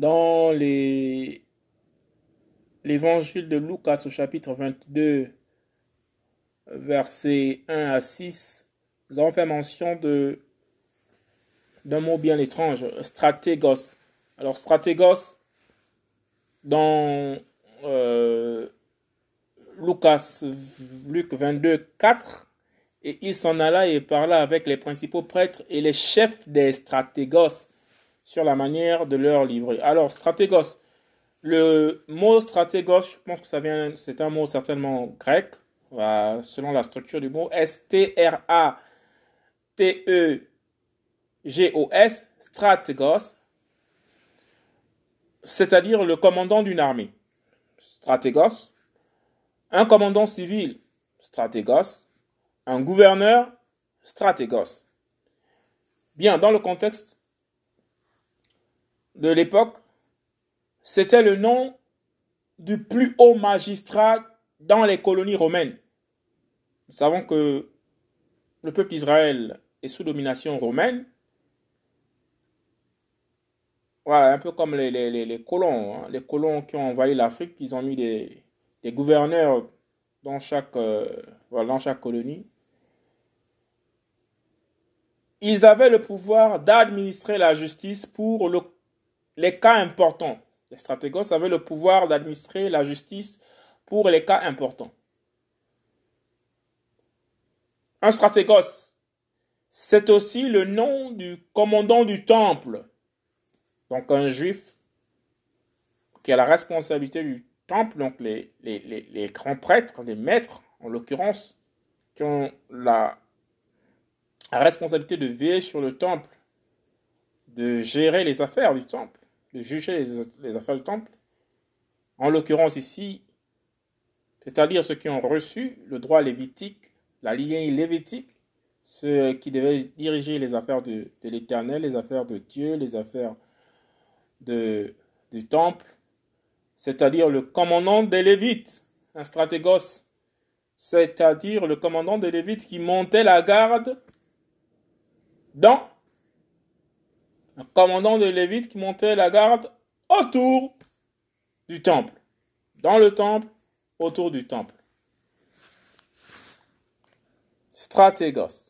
dans l'évangile de Lucas au chapitre 22, versets 1 à 6, nous avons fait mention de d'un mot bien étrange, stratégos. Alors, stratégos, dans euh, Lucas, Luc 22, 4, et il s'en alla et parla avec les principaux prêtres et les chefs des stratégos sur la manière de leur livrer. Alors, stratégos, le mot stratégos, je pense que ça vient, c'est un mot certainement grec, selon la structure du mot, S-T-R-A-T-E-G-O-S, stratégos, c'est-à-dire le commandant d'une armée. Stratégos, un commandant civil, stratégos, un gouverneur, stratégos. Bien, dans le contexte de l'époque, c'était le nom du plus haut magistrat dans les colonies romaines. Nous savons que le peuple d'Israël est sous domination romaine. Voilà, un peu comme les, colons. Hein. Les colons qui ont envahi l'Afrique, ils ont mis des, gouverneurs dans chaque, euh, dans chaque colonie. Ils avaient le pouvoir d'administrer la justice pour les cas importants. Les stratégos avaient le pouvoir d'administrer la justice pour les cas importants. Un stratégos, c'est aussi le nom du commandant du temple. Donc un juif qui a la responsabilité du temple, donc les, grands prêtres, les maîtres en l'occurrence, qui ont la responsabilité de veiller sur le temple, de gérer les affaires du temple, juger les, affaires du temple. En l'occurrence ici, c'est-à-dire ceux qui ont reçu le droit lévitique, la lignée lévitique, ceux qui devaient diriger les affaires de, l'Éternel, les affaires de Dieu, les affaires du temple, c'est-à-dire le commandant des Lévites, un stratégos, c'est-à-dire le commandant des Lévites qui montait la garde dans un commandant de Lévite qui montait la garde autour du temple. Dans le temple, autour du temple. Stratégos.